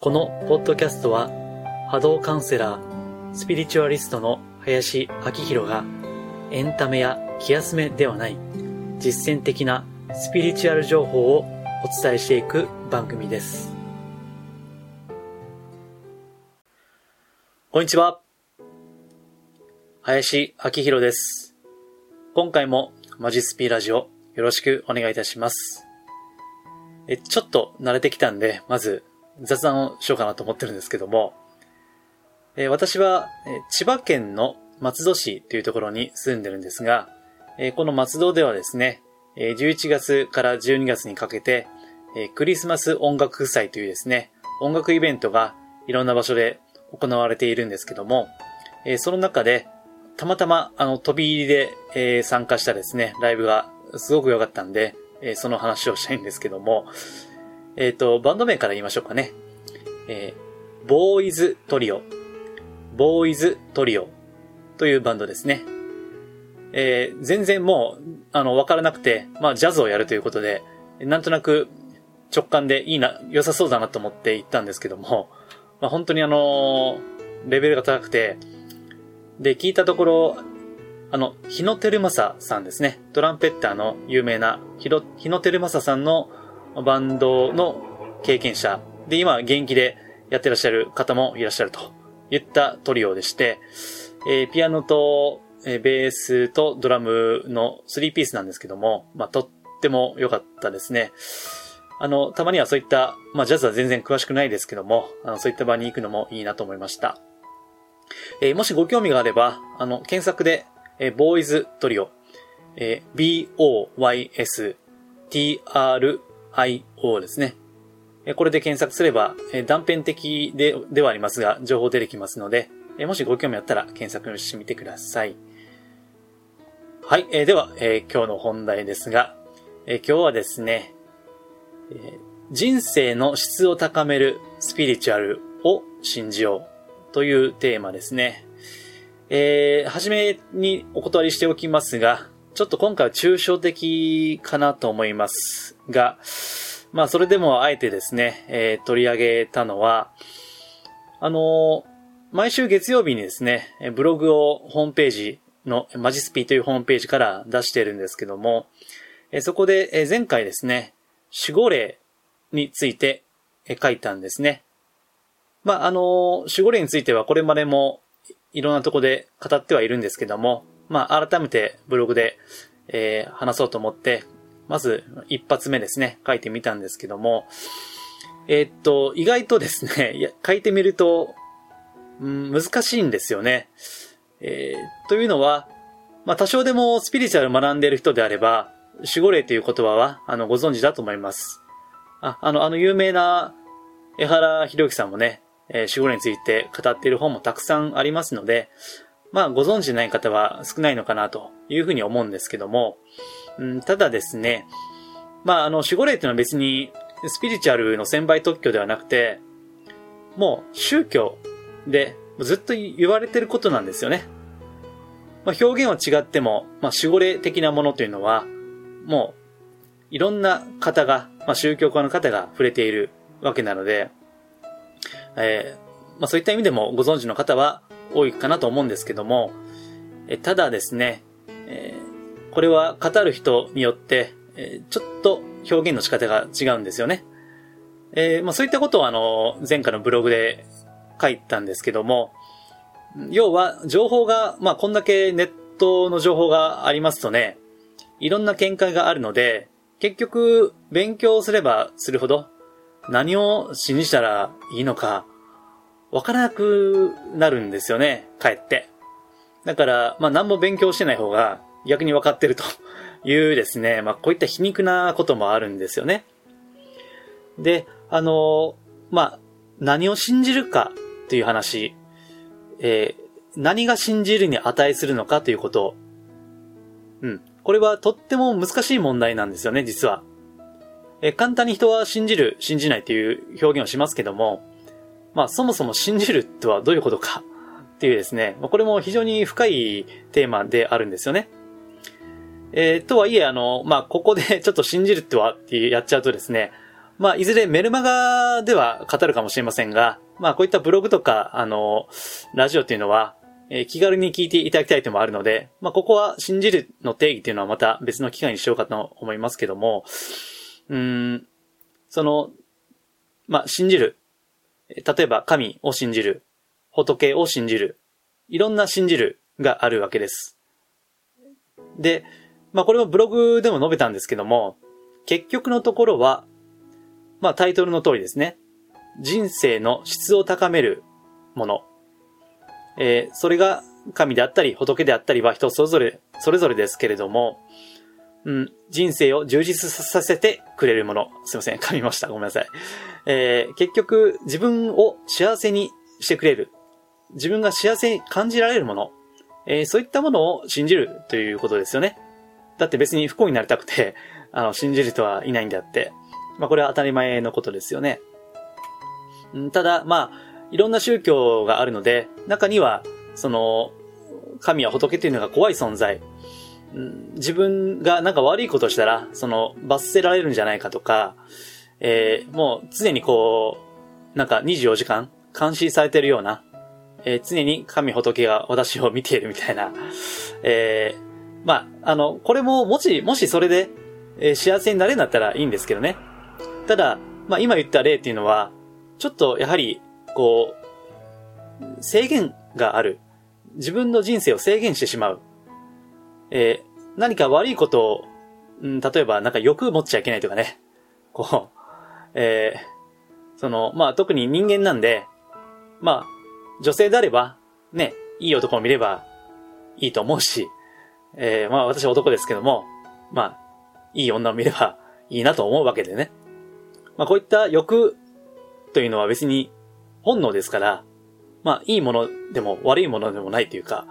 このポッドキャストは波動カウンセラー、スピリチュアリストの林明宏がエンタメや気休めではない実践的なスピリチュアル情報をお伝えしていく番組です。こんにちは。林明宏です。今回もマジスピーラジオよろしくお願いいたします。え、ちょっと慣れてきたんで、まず雑談をしようかなと思ってるんですけども、え私は、え千葉県の松戸市というところに住んでるんですが、えこの松戸ではですね、え11月から12月にかけて、えクリスマス音楽祭というですね、音楽イベントがいろんな場所で行われているんですけども、えその中で、たまたま、あの、飛び入りで、え参加したですね、ライブがすごく良かったんで、えその話をしたいんですけども、えっ、ー、と、バンド名から言いましょうかね。えー、ボーイズトリオ。ボーイズトリオというバンドですね。えー、全然もう、あの、わからなくて、まあ、ジャズをやるということで、なんとなく直感でいいな、良さそうだなと思って行ったんですけども、まあ、本当にあのレベルが高くて、で、聞いたところ、あの、日野照正さんですね。トランペッターの有名な日野照正さんのバンドの経験者で、今現役でやってらっしゃる方もいらっしゃるといったトリオでして、えー、ピアノと、えー、ベースとドラムの3ピースなんですけども、まあ、とっても良かったですね。あの、たまにはそういった、まあ、ジャズは全然詳しくないですけども、あの、そういった場に行くのもいいなと思いました。えー、もしご興味があれば、あの、検索で、えー、ボーイズトリオ、えー、b-o-y-s t-r IO ですね。これで検索すれば、断片的でではありますが、情報出てきますので、もしご興味あったら検索してみてください。はい。えーではえ、今日の本題ですがえ、今日はですね、え人生の質を高めるスピリチュアルを信じようというテーマですね。えー、はじめにお断りしておきますが、ちょっと今回は抽象的かなと思いますが、まあそれでもあえてですね、えー、取り上げたのは、あのー、毎週月曜日にですね、ブログをホームページのマジスピというホームページから出してるんですけども、えそこで、え前回ですね、守護霊について書いたんですね。まあ、あの、守護霊についてはこれまでもいろんなとこで語ってはいるんですけども、まあ、改めてブログで、えー、話そうと思って、まず一発目ですね、書いてみたんですけども、えー、っと、意外とですね、書いてみると、うん、難しいんですよね。えー、というのは、まあ、多少でもスピリチュアル学んでいる人であれば、守護霊という言葉は、あの、ご存知だと思います。あ、あの、あの有名な江原博之さんもね、えー、守護霊について語っている本もたくさんありますので、まあ、ご存知ない方は少ないのかなというふうに思うんですけども、うん、ただですね、まあ、あの、守護霊っていうのは別にスピリチュアルの専売特許ではなくて、もう宗教でずっと言われてることなんですよね。まあ、表現は違っても、まあ、守護霊的なものというのは、もう、いろんな方が、まあ、宗教家の方が触れているわけなので、えー、まあ、そういった意味でもご存知の方は多いかなと思うんですけども、えただですね、えー、これは語る人によって、えちょっと表現の仕方が違うんですよね。えー、まあ、そういったことをあの、前回のブログで書いたんですけども、要は情報が、まあ、こんだけネットの情報がありますとね、いろんな見解があるので、結局、勉強すればするほど、何を信じたらいいのか、わからなくなるんですよね、かえって。だから、まあ何も勉強してない方が逆に分かってると いうですね、まあこういった皮肉なこともあるんですよね。で、あの、まあ、何を信じるかという話、えー、何が信じるに値するのかということ。うん。これはとっても難しい問題なんですよね、実は。え、簡単に人は信じる、信じないという表現をしますけども、まあそもそも信じるとはどういうことかっていうですね、これも非常に深いテーマであるんですよね。えー、とはいえ、あの、まあここでちょっと信じるってはってやっちゃうとですね、まあ、いずれメルマガでは語るかもしれませんが、まあ、こういったブログとか、あの、ラジオっていうのは、えー、気軽に聞いていただきたいともあるので、まあ、ここは信じるの定義っていうのはまた別の機会にしようかと思いますけども、うん、その、まあ、信じる。例えば、神を信じる。仏を信じる。いろんな信じるがあるわけです。で、まあ、これもブログでも述べたんですけども、結局のところは、まあ、タイトルの通りですね。人生の質を高めるもの。えー、それが神であったり仏であったりは人それぞれ、それぞれですけれども、うん、人生を充実させてくれるもの。すいません、噛みました。ごめんなさい。えー、結局、自分を幸せにしてくれる。自分が幸せに感じられるもの。えー、そういったものを信じるということですよね。だって別に不幸になりたくて、あの、信じる人はいないんであって。まあ、これは当たり前のことですよね。んただ、まあ、いろんな宗教があるので、中には、その、神や仏というのが怖い存在。自分がなんか悪いことしたら、その、罰せられるんじゃないかとか、えー、もう常にこう、なんか24時間監視されてるような、えー、常に神仏が私を見ているみたいな、えー、まあ、あの、これももし、もしそれで、えー、幸せになれるんだったらいいんですけどね。ただ、まあ今言った例っていうのは、ちょっとやはり、こう、制限がある。自分の人生を制限してしまう。えー、何か悪いことを、うん、例えばなんか欲持っちゃいけないとかね。こう、えー、その、まあ特に人間なんで、まあ、女性であれば、ね、いい男を見ればいいと思うし、えー、まあ私は男ですけども、まあ、いい女を見ればいいなと思うわけでね。まあこういった欲というのは別に本能ですから、まあ、いいものでも悪いものでもないというか、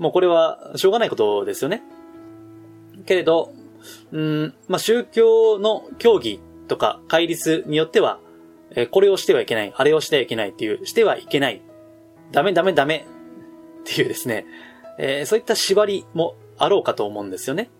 もうこれはしょうがないことですよね。けれど、うん、まあ、宗教の教義とか戒律によっては、えこれをしてはいけない、あれをしてはいけないっていう、してはいけない、ダメダメダメっていうですね、えー、そういった縛りもあろうかと思うんですよね。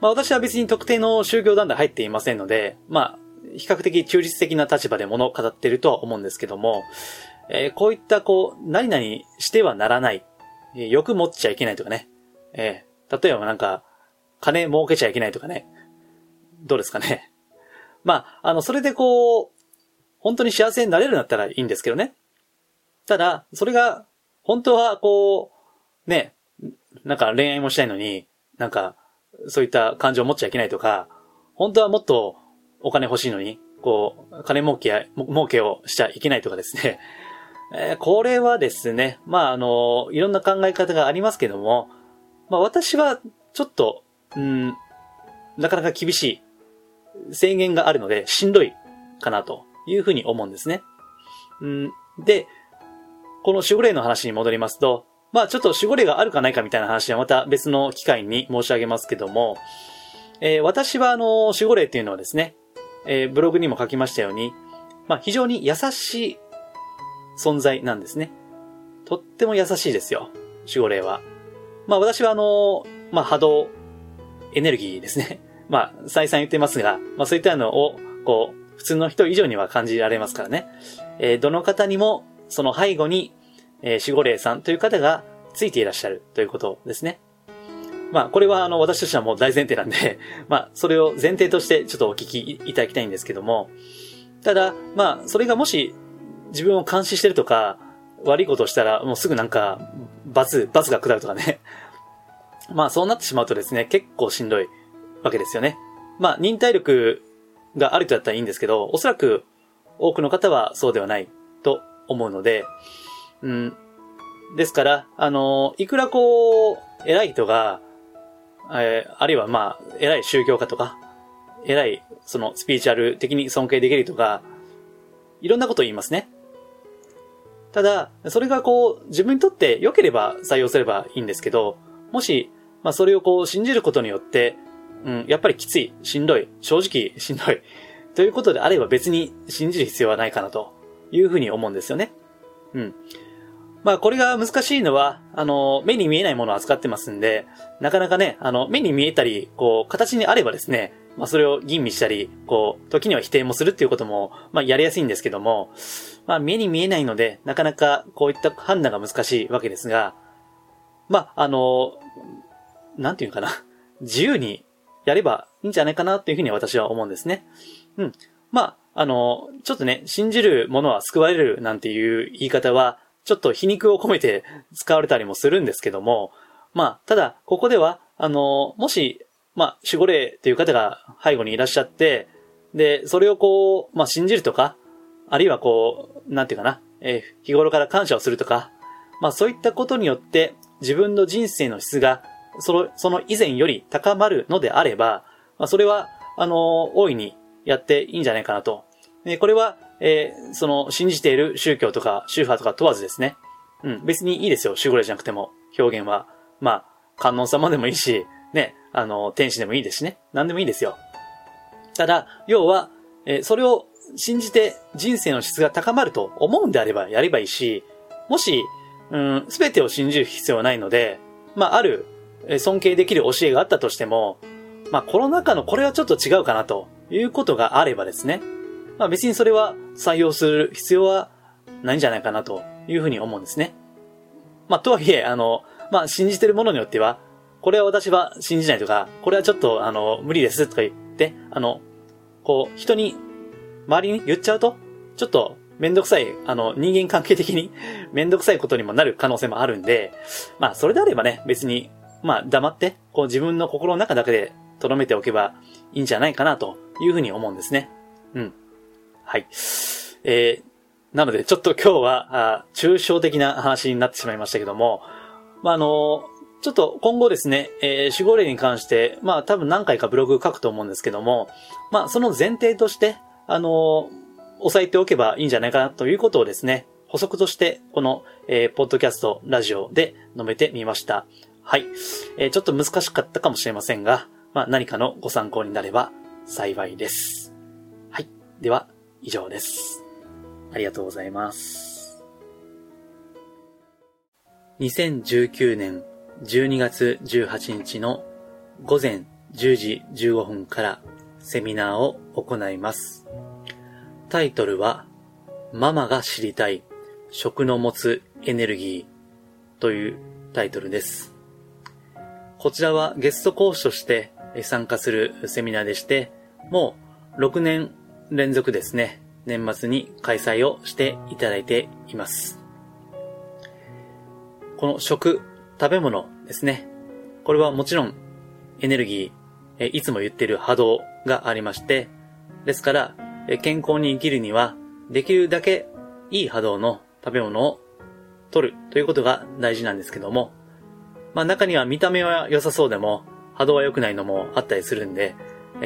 まあ私は別に特定の宗教団体入っていませんので、まあ比較的中立的な立場で物を語っているとは思うんですけども、えー、こういったこう、何々してはならない、え、欲持っちゃいけないとかね、えー、例えばなんか、金儲けちゃいけないとかね、どうですかね。まあ、あの、それでこう、本当に幸せになれるんだったらいいんですけどね。ただ、それが、本当はこう、ね、なんか恋愛もしたいのに、なんか、そういった感情を持っちゃいけないとか、本当はもっとお金欲しいのに、こう、金儲けや、儲けをしちゃいけないとかですね。えー、これはですね、まあ、あの、いろんな考え方がありますけども、まあ、私は、ちょっと、うん、なかなか厳しい制限があるので、しんどいかなというふうに思うんですね。うん、で、この守護霊の話に戻りますと、まあちょっと守護霊があるかないかみたいな話はまた別の機会に申し上げますけども、えー、私はあの、守護霊っていうのはですね、えー、ブログにも書きましたように、まあ、非常に優しい存在なんですね。とっても優しいですよ。守護霊は。まあ、私はあの、まあ、波動、エネルギーですね。まあ、再三言ってますが、まあ、そういったのを、こう、普通の人以上には感じられますからね。えー、どの方にも、その背後に、えー、守護霊さんという方がついていらっしゃるということですね。まあ、これはあの、私としてはもう大前提なんで まあ、それを前提としてちょっとお聞きいただきたいんですけども、ただ、まあ、それがもし自分を監視してるとか、悪いことをしたらもうすぐなんか、罰、罰が下るとかね まあ、そうなってしまうとですね、結構しんどいわけですよね。まあ、忍耐力があるとだったらいいんですけど、おそらく多くの方はそうではないと思うので、うん。ですから、あの、いくらこう、偉い人が、えー、あるいはまあ、偉い宗教家とか、偉い、そのスピーチュアル的に尊敬できるとか、いろんなことを言いますね。ただ、それがこう、自分にとって良ければ採用すればいいんですけど、もし、まあそれをこう信じることによって、うん、やっぱりきつい、しんどい、正直しんどい、ということであれば別に信じる必要はないかなというふうに思うんですよね。うん。まあこれが難しいのは、あの、目に見えないものを扱ってますんで、なかなかね、あの、目に見えたり、こう、形にあればですね、まあ、それを吟味したり、こう、時には否定もするっていうことも、まあ、やりやすいんですけども、まあ、目に見えないので、なかなかこういった判断が難しいわけですが、まあ、あの、なんていうかな、自由にやればいいんじゃないかなというふうに私は思うんですね。うん。まあ、あの、ちょっとね、信じるものは救われるなんていう言い方は、ちょっと皮肉を込めて使われたりもするんですけども、まあ、ただ、ここでは、あの、もし、まあ、守護霊という方が背後にいらっしゃって、で、それをこう、まあ、信じるとか、あるいはこう、なんていうかな、えー、日頃から感謝をするとか、まあ、そういったことによって、自分の人生の質が、その、その以前より高まるのであれば、まあ、それは、あの、大いにやっていいんじゃないかなと。で、これは、えー、その、信じている宗教とか宗派とか問わずですね。うん、別にいいですよ。守護霊じゃなくても、表現は。まあ、観音様でもいいし、ね、あの、天使でもいいですしね。何でもいいですよ。ただ、要は、え、それを信じて人生の質が高まると思うんであればやればいいし、もし、うん、すべてを信じる必要はないので、まあ、ある、尊敬できる教えがあったとしても、まあ、この中のこれはちょっと違うかなということがあればですね、まあ、別にそれは採用する必要はないんじゃないかなというふうに思うんですね。まあ、とはいえ、あの、まあ、信じてるものによっては、これは私は信じないとか、これはちょっと、あの、無理ですとか言って、あの、こう、人に、周りに言っちゃうと、ちょっと、めんどくさい、あの、人間関係的にめんどくさいことにもなる可能性もあるんで、まあ、それであればね、別に、まあ、黙って、こう自分の心の中だけで留めておけばいいんじゃないかなというふうに思うんですね。うん。はい。えー、なので、ちょっと今日は、あ抽象的な話になってしまいましたけども、まあ、あのちょっと今後ですね、えー、守護霊に関して、まあ多分何回かブログ書くと思うんですけども、まあその前提として、あの押さえておけばいいんじゃないかなということをですね、補足として、この、えー、ポッドキャスト、ラジオで述べてみました。はい。えー、ちょっと難しかったかもしれませんが、まあ何かのご参考になれば幸いです。はい。では、以上です。ありがとうございます。2019年12月18日の午前10時15分からセミナーを行います。タイトルは、ママが知りたい食の持つエネルギーというタイトルです。こちらはゲスト講師として参加するセミナーでして、もう6年連続ですね、年末に開催をしていただいています。この食、食べ物ですね。これはもちろんエネルギー、いつも言ってる波動がありまして、ですから、健康に生きるには、できるだけいい波動の食べ物を取るということが大事なんですけども、まあ中には見た目は良さそうでも、波動は良くないのもあったりするんで、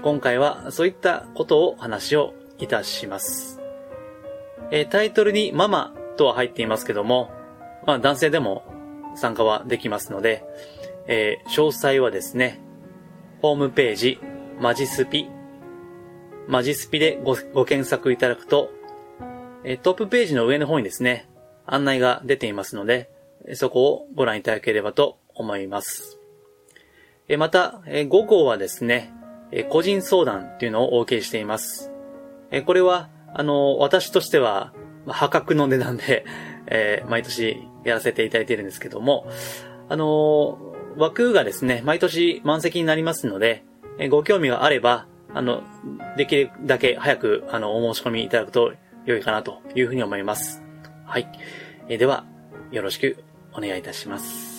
今回はそういったことを話をいたします。タイトルにママとは入っていますけども、まあ男性でも参加はできますので、えー、詳細はですね、ホームページ、マジスピ、マジスピでごご検索いただくと、えー、トップページの上の方にですね、案内が出ていますので、そこをご覧いただければと思います。えー、また、えー、5号はですね、え個人相談っていうのをお受けしています。えこれは、あの、私としては、破格の値段で、え毎年やらせていただいているんですけども、あのー、枠がですね、毎年満席になりますので、えご興味があれば、あの、できるだけ早く、あの、お申し込みいただくと良いかなというふうに思います。はい。えでは、よろしくお願いいたします。